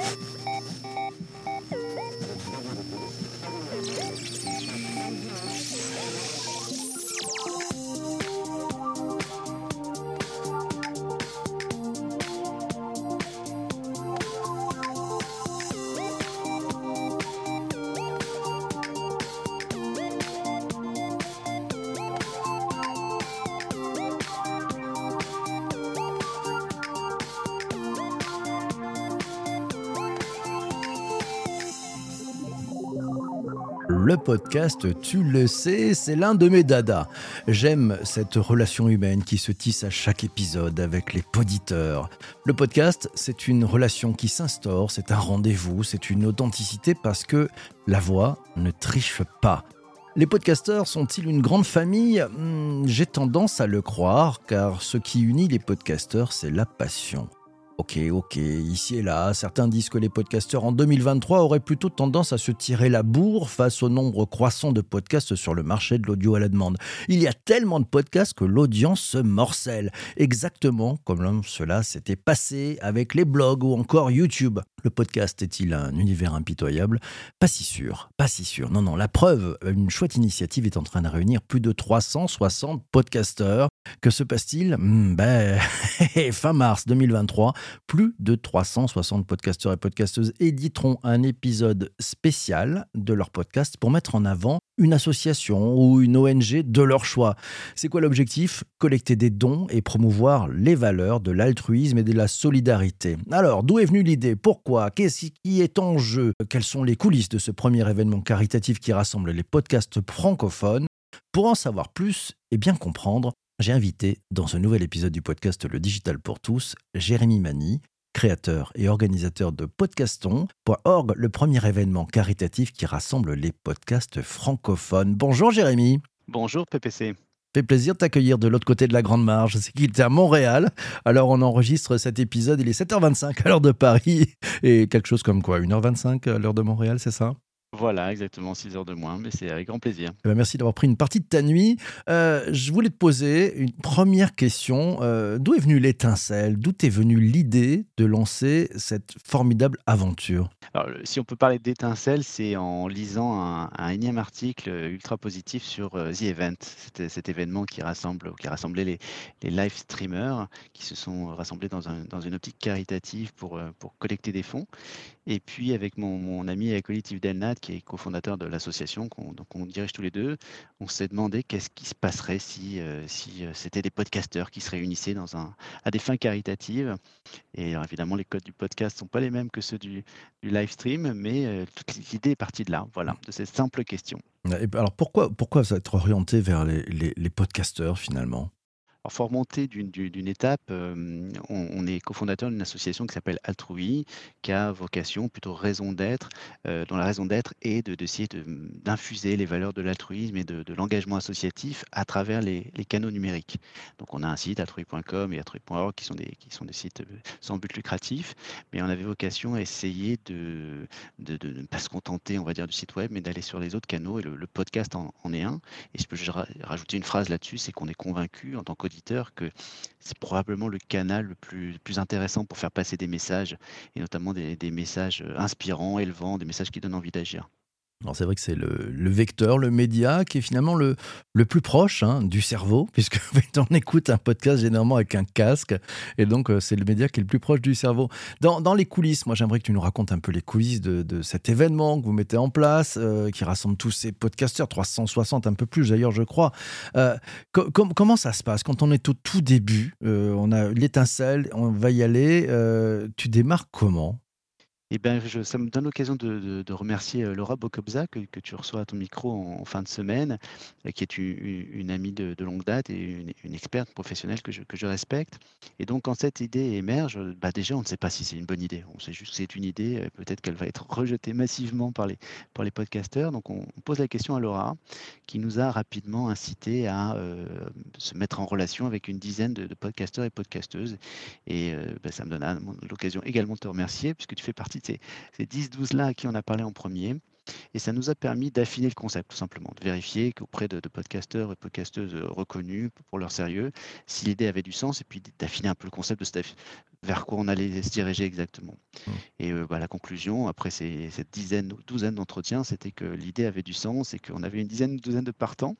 Woo! Le podcast, tu le sais, c'est l'un de mes dadas. J'aime cette relation humaine qui se tisse à chaque épisode avec les poditeurs. Le podcast, c'est une relation qui s'instaure, c'est un rendez-vous, c'est une authenticité parce que la voix ne triche pas. Les podcasteurs sont-ils une grande famille? Hmm, J'ai tendance à le croire car ce qui unit les podcasteurs, c'est la passion. Ok, ok, ici et là, certains disent que les podcasteurs en 2023 auraient plutôt tendance à se tirer la bourre face au nombre croissant de podcasts sur le marché de l'audio à la demande. Il y a tellement de podcasts que l'audience se morcelle, exactement comme cela s'était passé avec les blogs ou encore YouTube. Le podcast est-il un univers impitoyable? Pas si sûr, pas si sûr. Non, non, la preuve, une chouette initiative est en train de réunir plus de 360 podcasteurs. Que se passe-t-il? Hmm, Ben, fin mars 2023, plus de 360 podcasteurs et podcasteuses éditeront un épisode spécial de leur podcast pour mettre en avant une association ou une ONG de leur choix. C'est quoi l'objectif? Collecter des dons et promouvoir les valeurs de l'altruisme et de la solidarité. Alors, d'où est venue l'idée? Pourquoi? Qu'est-ce qui est en jeu? Quelles sont les coulisses de ce premier événement caritatif qui rassemble les podcasts francophones? Pour en savoir plus et bien comprendre, j'ai invité dans ce nouvel épisode du podcast Le Digital pour tous, Jérémy Mani, créateur et organisateur de Podcaston.org, le premier événement caritatif qui rassemble les podcasts francophones. Bonjour Jérémy. Bonjour PPC. Fait plaisir de t'accueillir de l'autre côté de la Grande Marge. C'est qu'il était à Montréal. Alors on enregistre cet épisode, il est 7h25 à l'heure de Paris et quelque chose comme quoi, 1h25 à l'heure de Montréal, c'est ça? Voilà, exactement, 6 heures de moins, mais c'est avec grand plaisir. Eh ben, merci d'avoir pris une partie de ta nuit. Euh, je voulais te poser une première question. Euh, d'où est venue l'étincelle? D'où est venue l'idée de lancer cette formidable aventure? Alors, si on peut parler d'étincelle, c'est en lisant un, un, énième article ultra positif sur The Event, cet, cet, événement qui rassemble, qui rassemblait les, les live streamers qui se sont rassemblés dans, un, dans une optique caritative pour, euh, pour collecter des fonds. Et puis, avec mon, mon ami et acolyte Yves Delnat, qui est cofondateur de l'association, qu'on on dirige tous les deux, on s'est demandé qu'est-ce qui se passerait si, euh, si euh, c'était des podcasteurs qui se réunissaient dans un, à des fins caritatives. Et évidemment, les codes du podcast ne sont pas les mêmes que ceux du, du live stream, mais euh, toute l'idée est partie de là, voilà, de cette simple question. Alors pourquoi, pourquoi être orienté vers les, les, les podcasteurs finalement? Alors, faut d'une étape. On, est cofondateur d'une association qui s'appelle Altrui, qui a vocation, plutôt raison d'être, dont la raison d'être est d'essayer de, d'infuser les valeurs de l'altruisme et de, l'engagement associatif à travers les, canaux numériques. Donc, on a un site altrui.com et altrui.org qui sont des sites sans but lucratif, mais on avait vocation à essayer de ne pas se contenter, on va dire, du site web, mais d'aller sur les autres canaux. Et le, podcast en, est un. Et je peux rajouter une phrase là-dessus, c'est qu'on est convaincu en tant que que c'est probablement le canal le plus, intéressant pour faire passer des messages, et notamment des, des messages inspirants, élevants, des messages qui donnent envie d'agir. C'est vrai que c'est le, vecteur, le média qui est finalement le, le plus proche hein, du cerveau, puisque on écoute un podcast généralement avec un casque, et donc c'est le média qui est le plus proche du cerveau. Dans, dans les coulisses, moi j'aimerais que tu nous racontes un peu les coulisses de, de cet événement que vous mettez en place, euh, qui rassemble tous ces podcasteurs, 360, un peu plus d'ailleurs je crois. Euh, com comment ça se passe? Quand on est au tout début euh, On a l'étincelle, on va y aller. tu démarres comment? Eh je, ça me donne l'occasion de, remercier Laura Bocobza que, tu reçois à ton micro en, fin de semaine, qui est une, amie de, longue date et une, experte professionnelle que je, respecte. Et donc, quand cette idée émerge, bah déjà, on ne sait pas si c'est une bonne idée. On sait juste que c'est une idée. Peut-être qu'elle va être rejetée massivement par les, par podcasteurs. Donc, on, pose la question à Laura, qui nous a rapidement incité à euh, se mettre en relation avec une dizaine de, podcasteurs et podcasteuses. Et euh, bah, ça me donne l'occasion également de te remercier, puisque tu fais partie ces, ces 10-12 là à qui on a parlé en premier. Et ça nous a permis d'affiner le concept, tout simplement, de vérifier qu'auprès de, de podcasteurs et podcasteuses reconnus pour leur sérieux, si l'idée avait du sens, et puis d'affiner un peu le concept de vers quoi on allait se diriger exactement. Mmh. Et bah, la conclusion, après cette dizaine ou douzaine d'entretiens, c'était que l'idée avait du sens et qu'on avait une dizaine ou douzaine de partants.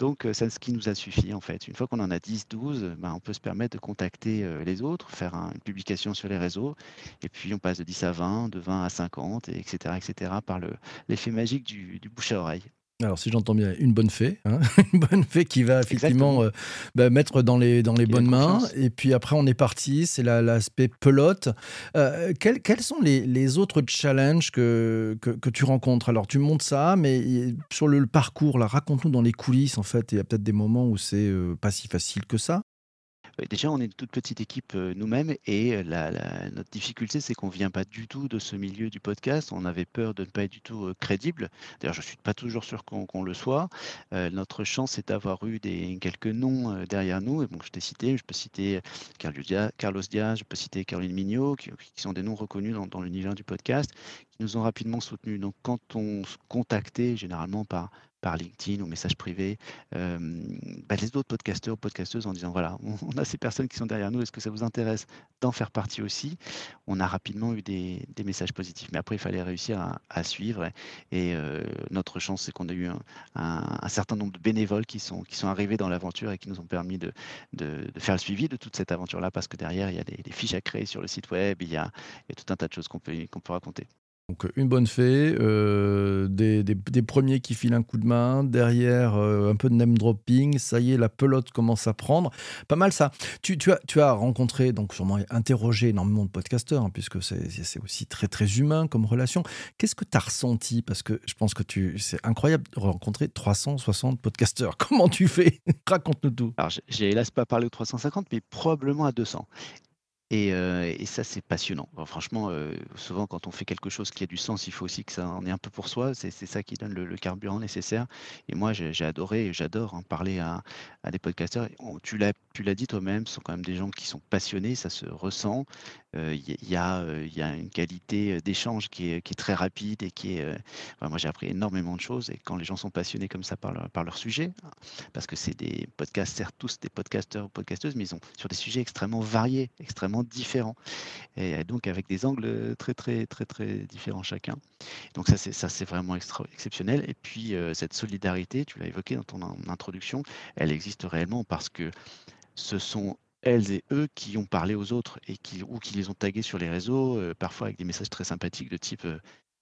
Donc, c'est ce qui nous a suffi, en fait. Une fois qu'on en a 10, 12, bah, on peut se permettre de contacter les autres, faire une publication sur les réseaux, et puis on passe de 10 à 20, de 20 à 50, et etc., etc., par l'effet magique du, du bouche à oreille. Alors, si j'entends bien, une bonne fée, hein une bonne fée qui va effectivement euh, bah, mettre dans les, dans les bonnes mains. Et puis après, on est parti, c'est l'aspect pelote. Euh, quels, quels, sont les, les, autres challenges que, que, que, tu rencontres? Alors, tu montes ça, mais sur le, parcours, raconte-nous dans les coulisses, en fait. Il y a peut-être des moments où c'est euh, pas si facile que ça. Déjà, on est une toute petite équipe nous-mêmes et notre difficulté, c'est qu'on ne vient pas du tout de ce milieu du podcast. On avait peur de ne pas être du tout crédible. D'ailleurs, je ne suis pas toujours sûr qu'on le soit. notre chance, c'est d'avoir eu quelques noms derrière nous. Et bon, je t'ai cité, je peux citer Carlos Diaz, je peux citer Caroline Mignot, qui, sont des noms reconnus dans l'univers du podcast, qui nous ont rapidement soutenus. Donc, quand on se contactait, généralement par par LinkedIn ou message privé, bah, les autres podcasteurs ou podcasteuses en disant voilà, on, a ces personnes qui sont derrière nous, est-ce que ça vous intéresse d'en faire partie aussi? On a rapidement eu des, messages positifs. Mais après, il fallait réussir à, suivre. Et, notre chance, c'est qu'on a eu un, certain nombre de bénévoles qui sont, arrivés dans l'aventure et qui nous ont permis de, faire le suivi de toute cette aventure-là, parce que derrière, il y a des, fiches à créer sur le site web, il y a, tout un tas de choses qu'on peut raconter. Donc une bonne fée, euh, des, premiers qui filent un coup de main, derrière euh, un peu de name dropping, ça y est, la pelote commence à prendre. Pas mal ça. Tu, as, rencontré, donc sûrement interrogé énormément de podcasteurs, hein, puisque c'est aussi très très humain comme relation. Qu'est-ce que tu as ressenti? Parce que je pense que tu c'est incroyable de rencontrer 360 podcasteurs. Comment tu fais? Raconte-nous tout. Alors j'ai hélas pas parlé aux 350, mais probablement à 200. Et, et ça, c'est passionnant. franchement, souvent, quand on fait quelque chose qui a du sens, il faut aussi que ça en ait un peu pour soi. C'est ça qui donne le, carburant nécessaire. Et moi, j'ai adoré j'adore en parler à, à des podcasteurs. tu l'as tu l'as dit toi-même, ce sont quand même des gens qui sont passionnés, ça se ressent. Il y, a, y a une qualité d'échange qui est, très rapide et qui est. moi, j'ai appris énormément de choses. Et quand les gens sont passionnés comme ça par leur, sujet, parce que c'est des podcasts, certes tous des podcasteurs ou podcasteuses, mais ils sont sur des sujets extrêmement variés, extrêmement différents. Et donc avec des angles très très très très différents chacun. Donc ça c'est vraiment exceptionnel. Et puis euh, cette solidarité, tu l'as évoqué dans ton introduction, elle existe réellement parce que ce sont elles et eux qui ont parlé aux autres et qui, ou qui les ont tagués sur les réseaux, euh, parfois avec des messages très sympathiques de type euh,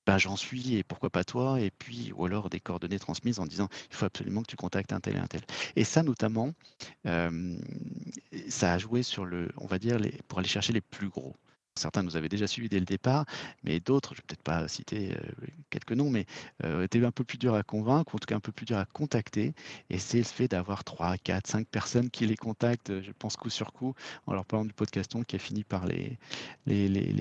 bah, j'en suis et pourquoi pas toi? Et puis, ou alors des coordonnées transmises en disant il faut absolument que tu contactes un tel et un tel. Et ça, notamment, ça a joué sur le, on va dire, pour aller chercher les plus gros. Certains nous avaient déjà suivis dès le départ, mais d'autres, je ne vais peut-être pas citer quelques noms, mais euh, étaient un peu plus dur à convaincre, ou en tout cas un peu plus dur à contacter. Et c'est le fait d'avoir 3, 4, 5 personnes qui les contactent, je pense coup sur coup, en leur parlant du podcaston, qui a fini par les,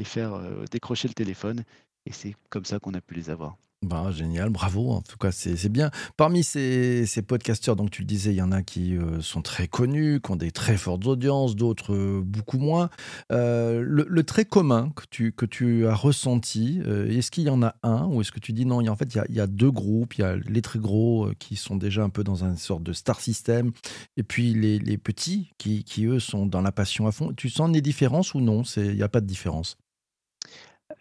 faire décrocher le téléphone et c'est comme ça qu'on a pu les avoir. Bah, génial, bravo. En tout cas, c'est bien. Parmi ces, ces, podcasteurs, donc tu le disais, il y en a qui euh, sont très connus, qui ont des très fortes audiences, d'autres euh, beaucoup moins. Euh, le, trait commun que tu, que tu as ressenti, est-ce qu'il y en a un ou est-ce que tu dis non, il y a, En fait, il y, a, deux groupes. Il y a les très gros qui sont déjà un peu dans une sorte de star system et puis les, les petits qui, qui, eux, sont dans la passion à fond. Tu sens des différences ou non? Il n'y a pas de différence?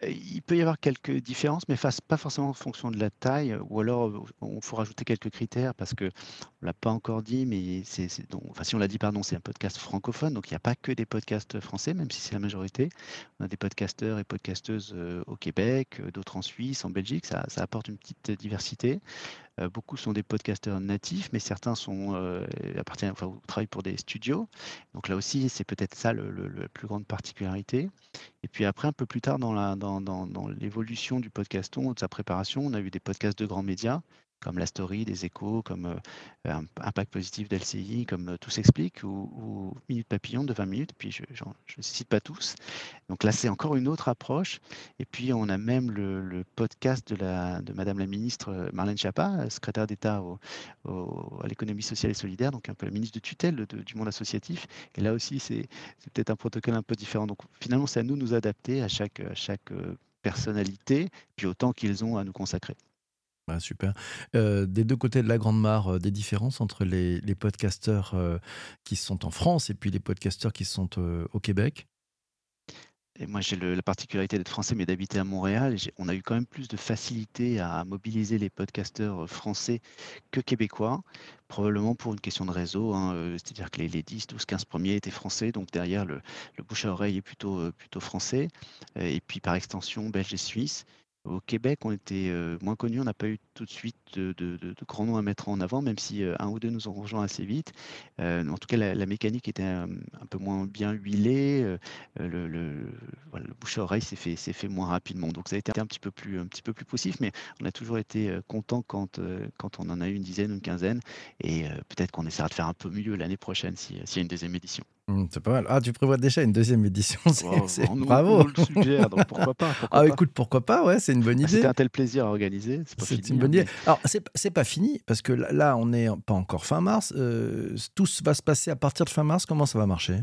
Il peut y avoir quelques différences, mais pas forcément en fonction de la taille, ou alors on faut rajouter quelques critères parce que on l'a pas encore dit, mais c'est, si on l'a dit, pardon, c'est un podcast francophone, donc il n'y a pas que des podcasts français, même si c'est la majorité. On a des podcasteurs et podcasteuses au Québec, d'autres en Suisse, en Belgique, ça apporte une petite diversité. Euh, beaucoup sont des podcasteurs natifs, mais certains sont, euh, appartiennent, enfin, travaillent pour des studios. Donc là aussi, c'est peut-être ça le, la plus grande particularité. Et puis après, un peu plus tard dans, l'évolution du podcaston, de sa préparation, on a eu des podcasts de grands médias comme La Story, des échos, comme euh, Impact Positif d'LCI, comme euh, Tout s'explique, ou, Minute Papillon de 20 minutes, puis je ne cite pas tous. Donc là, c'est encore une autre approche. Et puis, on a même le, podcast de, la, Madame la ministre euh, Marlène Schiappa, secrétaire d'État à l'économie sociale et solidaire, donc un peu la ministre de tutelle du monde associatif. Et là aussi, c'est peut-être un protocole un peu différent. Donc finalement, c'est à nous de nous adapter à chaque, à chaque personnalité, puis autant qu'ils ont à nous consacrer. Ah, super. Des 2 côtés de la grande mare, des différences entre les les podcasteurs, heu, qui sont en France et puis les podcasteurs qui sont, au Québec? Moi, j'ai la particularité d'être français, mais d'habiter à Montréal. On a eu quand même plus de facilité à mobiliser les podcasteurs, français que québécois, probablement pour une question de réseau, hein, c'est-à-dire que les les 10-12-15 premiers étaient français, donc derrière le bouche à oreille est plutôt, plutôt français, et puis par extension belge et suisse. Au Québec, on était, heu, moins connus, on n'a pas eu tout de suite de grands noms à mettre en avant, même si, heu, 1 ou 2 nous ont rejoints assez vite. Heu, en tout cas, la mécanique était, un peu moins bien huilée, le bouche à oreille s'est fait fait moins rapidement. Donc ça a été un petit peu plus un petit peu plus poussif, mais on a toujours été, heu, contents quand, on en a eu une dizaine une quinzaine et peut-être qu'on essaiera de faire un peu mieux l'année prochaine si, s'il y a une deuxième édition. Mmh, c'est pas mal. Ah, tu prévois déjà une deuxième édition, c'est on on bravo! nous le suggère, donc pourquoi pas, pourquoi Ah pas? écoute, pourquoi pas, ouais, c'est une bonne Bah, c'était idée. un tel plaisir à organiser, c'est pas C'est une fini, hein, bonne idée. Alors c'est pas fini parce que là là, on est pas encore fin mars, heu, tout va se passer à partir de fin mars, comment ça va marcher?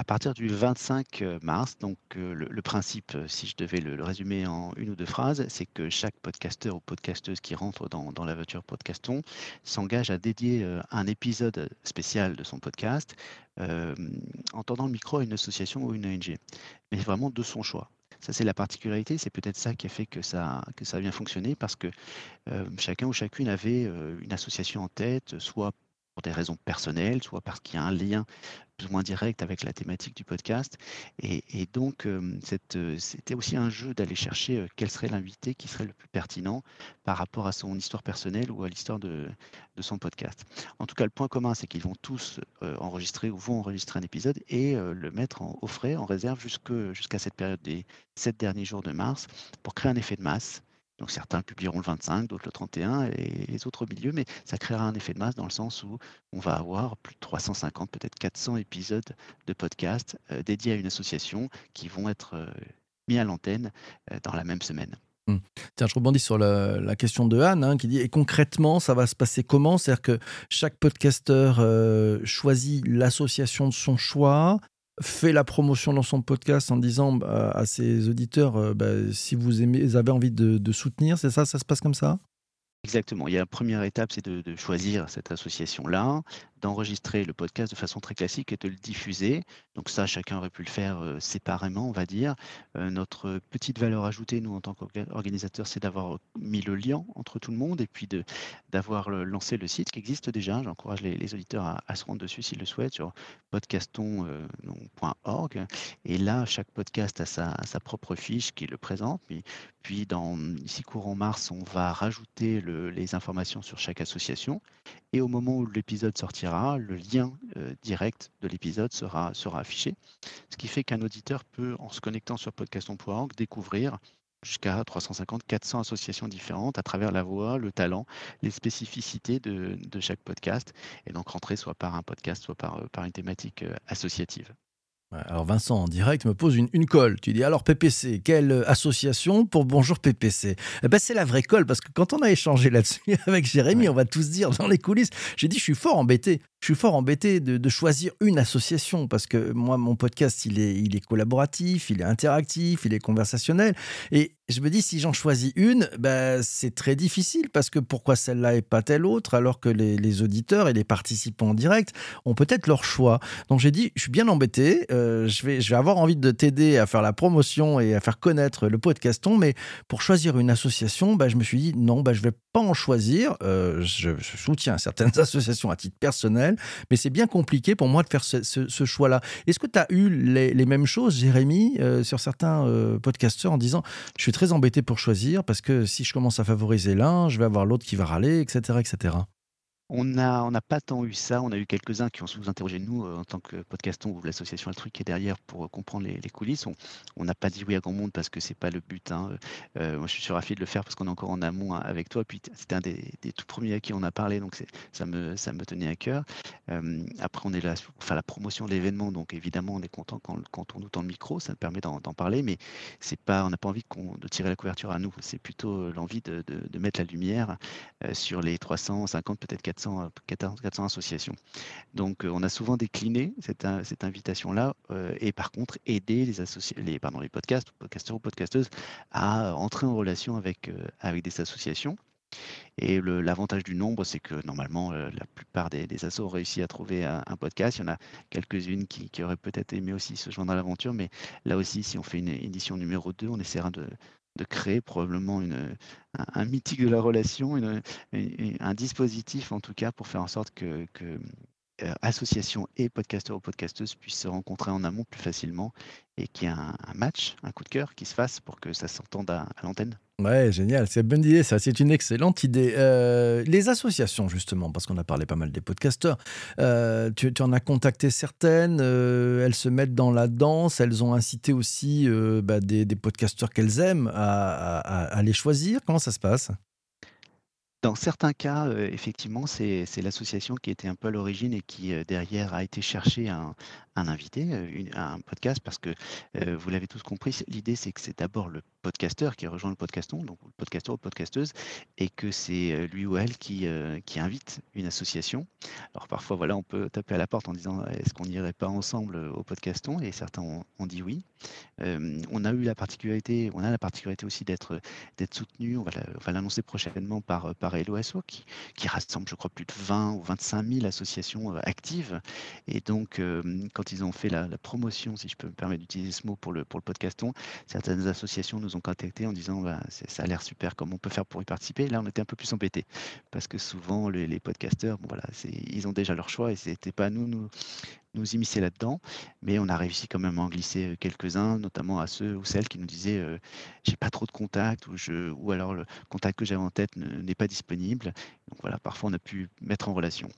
À partir du 25, heu, mars, donc heu, le principe, heu, si je devais le résumer en une ou 2 phrases, c'est que chaque podcasteur ou podcasteuse qui rentre dans dans l'aventure Podcastons s'engage à dédier, un épisode, spécial de son podcast, en tendant le micro à une association ou une ONG, mais vraiment de son choix. Ça, c'est la particularité, c'est peut-être ça qui a fait que ça que ça a bien fonctionné parce que, chacun ou chacune avait, une association en tête, soit pour des raisons personnelles, soit parce qu'il y a un lien plus ou moins direct avec la thématique du podcast et donc cette, heu, c'était aussi un jeu d'aller chercher, heu, quel serait l'invité qui serait le plus pertinent par rapport à son histoire personnelle ou à l'histoire de son podcast. En tout cas, le point commun, c'est qu'ils vont tous, enregistrer ou vont enregistrer un épisode et le mettre en au frais, en réserve jusqu'à cette période des 7 derniers jours de mars pour créer un effet de masse. Donc certains publieront le 25, d'autres le 31 et les autres au milieu, mais ça créera un effet de masse dans le sens où on va avoir plus de 350, peut-être 400 épisodes de podcast, heu, dédiés à une association qui vont être, heu, mis à l'antenne, heu, dans la même semaine. Mmh. Tiens, je rebondis sur la question de Anne, hein, qui dit: «Et concrètement, ça va se passer comment?» c'est-à-dire que chaque podcasteur, choisit l'association de son choix, fait la promotion dans son podcast en disant, bah, à ses auditeurs, heu, bah, si vous aimez avez envie de soutenir, c'est ça? Ça se passe comme ça? Exactement. Il y a la première étape, c'est de de choisir cette association-là, d'enregistrer le podcast de façon très classique et de le diffuser. Donc ça, chacun aurait pu le faire, heu, séparément, on va dire. Heu, notre petite valeur ajoutée, nous, en tant qu'organisateurs, c'est d'avoir, mis le lien entre tout le monde et puis d'avoir, lancé le site qui existe déjà. J'encourage les auditeurs à se rendre dessus s'ils le souhaitent sur podcaston, heu, donc point org et là, chaque podcast a sa sa propre fiche qui le présente. Puis puis dans ici courant mars, on va rajouter le les informations sur chaque association et au moment où l'épisode sortira, le lien, heu, direct de l'épisode sera affiché. Ce qui fait qu'un auditeur peut, en se connectant sur podcaston.org, découvrir jusqu'à 350-400 associations différentes à travers la voix, le talent, les spécificités de chaque podcast et donc rentrer soit par un podcast, soit par, par une thématique, heu, associative. Alors Vincent, en direct, me pose une, une colle. Tu dis alors PPC, quelle euh, association pour Bonjour PPC eh ben, C'est la vraie colle parce que quand on a échangé là-dessus avec Jérémy, Ouais. on va tous dire dans les coulisses, j'ai dit je suis fort embêté. Je suis fort embêté de, de choisir une association parce que moi, mon podcast, il est, il est collaboratif, il est interactif, il est conversationnel. Et je me dis, si j'en choisis une, ben, c'est très difficile parce que pourquoi celle-là et pas telle autre alors que les, auditeurs et les participants en direct ont peut-être leur choix. Donc j'ai dit, je suis bien embêté, euh, je, vais, avoir envie de t'aider à faire la promotion et à faire connaître le podcaston, mais pour choisir une association, bah, je me suis dit, non, bah, je vais pas en choisir. Euh, je, soutiens certaines associations à titre personnel, mais c'est bien compliqué pour moi de faire ce, choix-là. Est-ce que tu as eu les, mêmes choses, Jérémy, euh, sur certains podcasteurs en disant, je suis très embêté pour choisir parce que si je commence à favoriser l'un, je vais avoir l'autre qui va râler, etc., etc. On a on n'a pas tant eu ça, on a eu quelques-uns qui ont su nous heu, en tant que podcaston ou l'association Altruc qui est derrière pour, heu, comprendre les coulisses. On n'a pas dit oui à grand monde parce que c'est pas le but, hein, heu, moi je suis ravi de le faire parce qu'on est encore en amont a avec toi. Puis c'était un des tout premiers à qui on a parlé, donc ça me ça me tenait à cœur. Après on est là pour faire la promotion de l'événement, donc évidemment on est content quand on nous tend le micro, ça nous permet d'en parler, mais c'est pas on n'a pas envie de tirer la couverture à nous. C'est plutôt, l'envie de de mettre la lumière, sur les 350, peut-être 400 400, 400 associations. Donc on a souvent décliné cette, cette invitation-là et par contre aider les, podcasts, podcasteurs ou podcasteuses à entrer en relation avec, des associations. Et l'avantage du nombre, c'est que normalement, la plupart des, des assos ont réussi à trouver un, podcast. Il y en a quelques-unes qui, auraient peut-être aimé aussi se joindre à l'aventure, mais là aussi, si on fait une édition numéro 2, on essaiera de, créer probablement une, un, mythique de la relation, un dispositif en tout cas pour faire en sorte que, euh, associations et podcasteurs ou podcasteuses puissent se rencontrer en amont plus facilement et qu'il y ait un, match, un coup de cœur qui se fasse pour que ça s'entende à, l'antenne. Ouais, génial, c'est une bonne idée, ça, c'est une excellente idée. Euh, les associations, justement, parce qu'on a parlé pas mal des podcasteurs, euh, tu, en as contacté certaines, elles se mettent dans la danse, elles ont incité aussi bah, des, podcasteurs qu'elles aiment à les choisir. Comment ça se passe? Dans certains cas, effectivement, c'est l'association qui était un peu à l'origine et qui, derrière, a été chercher un un invité, un podcast, parce que, vous l'avez tous compris, l'idée, c'est que c'est d'abord le podcasteur qui rejoint le podcaston, donc le podcasteur ou podcasteuse, et que c'est, lui ou elle qui, qui invite une association. Alors parfois, voilà, on peut taper à la porte en disant: «Est-ce qu'on n'irait pas ensemble, au podcaston?» et certains ont dit oui. on a eu la particularité on a la particularité aussi d'être, d'être soutenu, on va l'annoncer prochainement par, par par qui, qui, rassemble, je crois, plus de 20 ou 25 000 associations euh, actives. Et donc, euh, ils ont fait la, promotion, si je peux me permettre d'utiliser ce mot pour le, podcaston, certaines associations nous ont contactés en disant bah, ça a l'air super, comment on peut faire pour y participer? Là, on était un peu plus embêtés parce que souvent, les, podcasteurs, ils ont déjà leur choix et c'était pas à nous, nous nous immiscer là-dedans, mais on a réussi quand même à en glisser quelques-uns, notamment à ceux ou celles qui nous disaient j'ai pas trop de contacts ou, je, ou alors le contact que j'avais en tête n'est pas disponible. Donc voilà, parfois on a pu mettre en relation.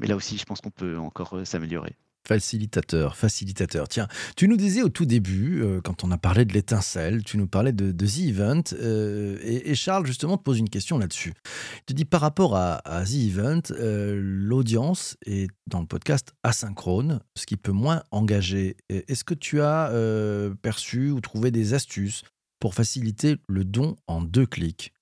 Mais là aussi, je pense qu'on peut encore s'améliorer. Facilitateur, facilitateur. Tiens, tu nous disais au tout début, euh, quand on a parlé de l'étincelle, tu nous parlais de, The Event, euh, et, Charles justement te pose une question là-dessus. Il te dit par rapport à, The Event, euh, l'audience est dans le podcast asynchrone, ce qui peut moins engager. Est-ce que tu as perçu ou trouvé des astuces pour faciliter le don en deux clics?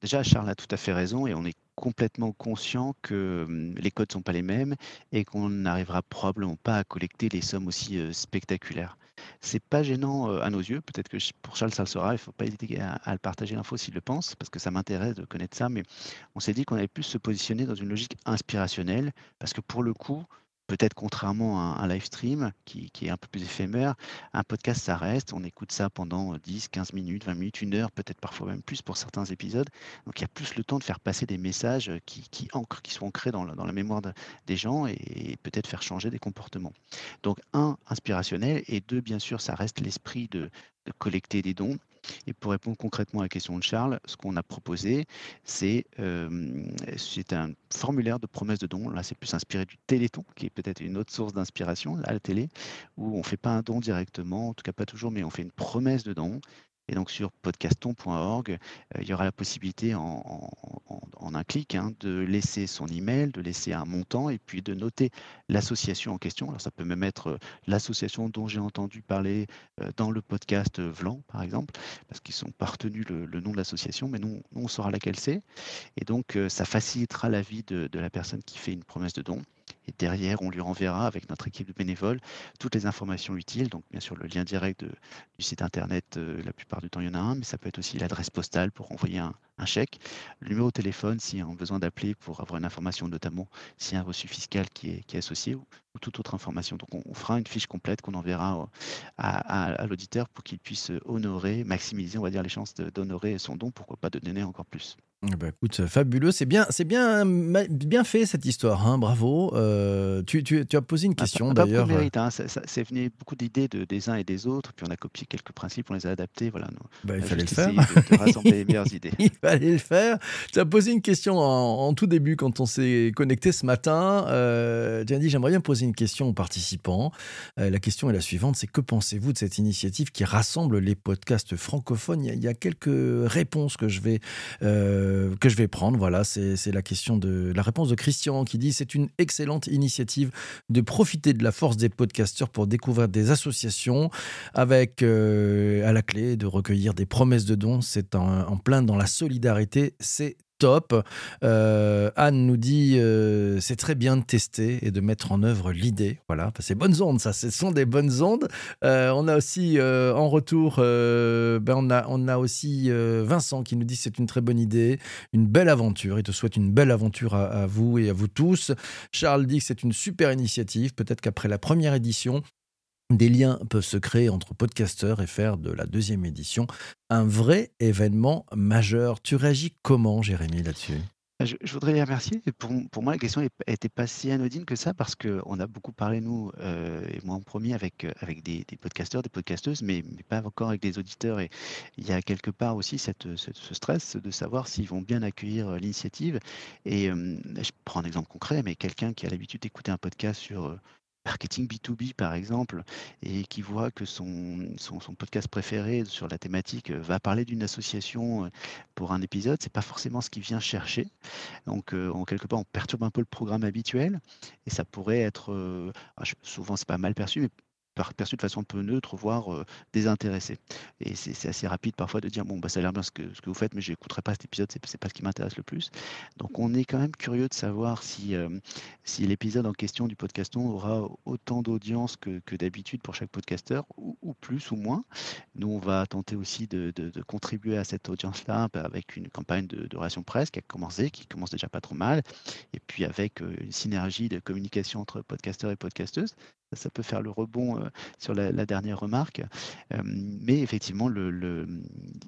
Déjà, Charles a tout à fait raison et on est complètement conscient que les codes ne sont pas les mêmes et qu'on n'arrivera probablement pas à collecter les sommes aussi spectaculaires. C'est pas gênant à nos yeux, peut-être que pour Charles ça le sera, il ne faut pas hésiter à, à le partager l'info s'il le pense, parce que ça m'intéresse de connaître ça, mais on s'est dit qu'on avait pu se positionner dans une logique inspirationnelle, parce que pour le coup, peut-être contrairement à un live stream qui, est un peu plus éphémère, un podcast, ça reste, on écoute ça pendant 10, 15 minutes, 20 minutes, une heure, peut-être parfois même plus pour certains épisodes. Donc il y a plus le temps de faire passer des messages qui, qui ancrent, qui sont ancrés dans la, mémoire des gens et, peut-être faire changer des comportements. Donc un, inspirationnel, et deux, bien sûr, ça reste l'esprit de collecter des dons et pour répondre concrètement à la question de Charles, ce qu'on a proposé, c'est un formulaire de promesse de don. Là, c'est plus inspiré du Téléthon, qui est peut-être une autre source d'inspiration à la télé, où on ne fait pas un don directement, en tout cas pas toujours, mais on fait une promesse de don. Et donc sur podcaston.org, euh, il y aura la possibilité en, un clic hein, de laisser son email, de laisser un montant et puis de noter l'association en question. Alors ça peut même être euh, l'association dont j'ai entendu parler euh, dans le podcast Vlan, par exemple, parce qu'ils sont partenus le, nom de l'association, mais nous, on saura laquelle c'est. Et donc ça facilitera la vie de la personne qui fait une promesse de don. Et derrière, on lui renverra avec notre équipe de bénévoles toutes les informations utiles. Donc, bien sûr, le lien direct du site internet, euh, la plupart du temps, il y en a un, mais ça peut être aussi l'adresse postale pour envoyer un, chèque, le numéro de téléphone si on a besoin d'appeler pour avoir une information, notamment s'il y a un reçu fiscal qui est, associé toute autre information. Donc, on, fera une fiche complète qu'on enverra à, l'auditeur pour qu'il puisse honorer, maximiser, on va dire, les chances d'honorer son don, pourquoi pas de donner encore plus. Ben, écoute, fabuleux, c'est bien, c'est bien, bien fait cette histoire, hein, bravo. Euh, tu, tu, tu, as posé une ah, question d'ailleurs. Pas mérite, hein, c'est venu beaucoup d'idées de, des uns et des autres, puis on a copié quelques principes, on les a adaptés, voilà. Bah, il fallait le faire. De, rassembler les meilleures idées. il fallait le faire. Tu as posé une question en, tout début quand on s'est connecté ce matin. Euh, tu as dit j'aimerais bien poser une question aux participants. Euh, la question est la suivante, c'est que pensez-vous de cette initiative qui rassemble les podcasts francophones? Il y, a, quelques réponses que je vais euh, que je vais prendre. Voilà, c'est la question de la réponse de Christian qui dit c'est une excellente initiative de profiter de la force des podcasteurs pour découvrir des associations avec euh, à la clé de recueillir des promesses de dons. C'est en, en plein dans la solidarité. C'est top. Anne nous dit c'est très bien de tester et de mettre en œuvre l'idée. Voilà, c'est bonnes ondes, ça. Ce sont des bonnes ondes. on a aussi en retour, ben on, a, on a aussi Vincent qui nous dit c'est une très bonne idée, une belle aventure. Il te souhaite une belle aventure à, à vous et à vous tous. Charles dit que c'est une super initiative. Peut-être qu'après la première édition, des liens peuvent se créer entre podcasteurs et faire de la deuxième édition un vrai événement majeur. Tu réagis comment, Jérémy, là-dessus? Bah, je, voudrais les remercier. Pour, pour moi, la question n'était pas si anodine que ça parce qu'on a beaucoup parlé, nous, euh, et moi en premier, avec, euh, avec des, podcasteurs, des podcasteuses, mais, pas encore avec des auditeurs. Et il y a quelque part aussi cette, ce stress de savoir s'ils vont bien accueillir euh, l'initiative. Et je prends un exemple concret, mais quelqu'un qui a l'habitude d'écouter un podcast sur marketing B2B par exemple, et qui voit que son, son, podcast préféré sur la thématique euh, va parler d'une association euh, pour un épisode, c'est pas forcément ce qu'il vient chercher. Donc euh, en quelque part, on perturbe un peu le programme habituel, et ça pourrait être, ah, souvent c'est pas mal perçu, mais perçu de façon un peu neutre, voire désintéressé. Et c'est assez rapide parfois de dire bon, bah, ça a l'air bien ce que, ce vous faites, mais je n'écouterai pas cet épisode, c'est n'est pas ce qui m'intéresse le plus. Donc on est quand même curieux de savoir si, l'épisode en question du podcaston aura autant d'audience que, d'habitude pour chaque podcasteur, ou, plus ou moins. Nous, on va tenter aussi de, contribuer à cette audience-là bah, avec une campagne de, de presse qui a commencé, qui commence déjà pas trop mal, et puis avec une synergie de communication entre podcasteurs et podcasteuses ça peut faire le rebond euh, sur la, dernière remarque. Euh, mais effectivement, le,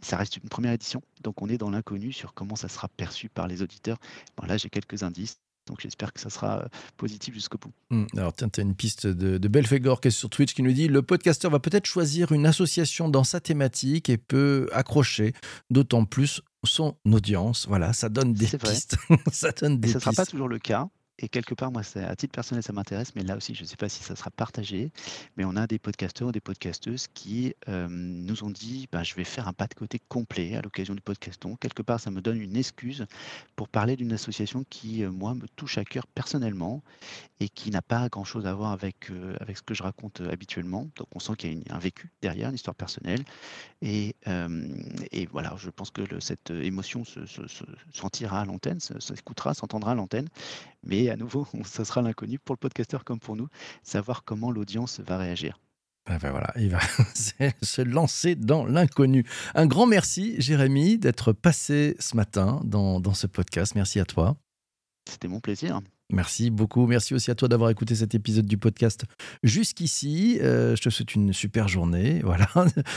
ça reste une première édition, donc on est dans l'inconnu sur comment ça sera perçu par les auditeurs. Bon, là, j'ai quelques indices. Donc j'espère que ça sera euh, positif jusqu'au bout. Mmh. Alors tiens, tu as une piste de, de Belfegor qui est sur Twitch qui nous dit le podcasteur va peut-être choisir une association dans sa thématique et peut accrocher d'autant plus son audience. Voilà, ça donne des pistes. ça donne des ce ne sera pas toujours le cas. Et quelque part, moi, à titre personnel, ça m'intéresse, mais là aussi, je ne sais pas si ça sera partagé. Mais on a des podcasteurs ou des podcasteuses qui euh, nous ont dit bah, je vais faire un pas de côté complet à l'occasion du podcaston. Quelque part, ça me donne une excuse pour parler d'une association qui, euh, moi, me touche à cœur personnellement et qui n'a pas grand-chose à voir avec, euh, avec ce que je raconte habituellement. Donc, on sent qu'il y a un vécu derrière, une histoire personnelle. Et, et voilà, je pense que cette émotion se, sentira à l'antenne, s'écoutera, s'entendra à l'antenne. Mais à nouveau, ça sera l'inconnu pour le podcasteur comme pour nous, savoir comment l'audience va réagir. Ah ben voilà, il va se lancer dans l'inconnu. Un grand merci, Jérémy, d'être passé ce matin dans, dans ce podcast. Merci à toi. C'était mon plaisir. Merci beaucoup. Merci aussi à toi d'avoir écouté cet épisode du podcast jusqu'ici. Euh, je te souhaite une super journée. Voilà.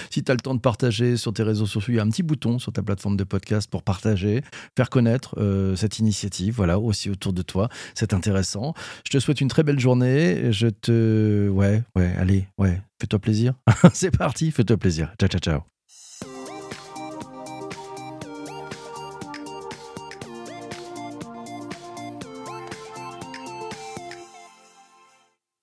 si tu as le temps de partager sur tes réseaux sociaux, il y a un petit bouton sur ta plateforme de podcast pour partager, faire connaître euh, cette initiative. Voilà, aussi autour de toi. C'est intéressant. Je te souhaite une très belle journée. Je te. Ouais, ouais, allez, ouais. Fais-toi plaisir. C'est parti, fais-toi plaisir. Ciao, ciao, ciao.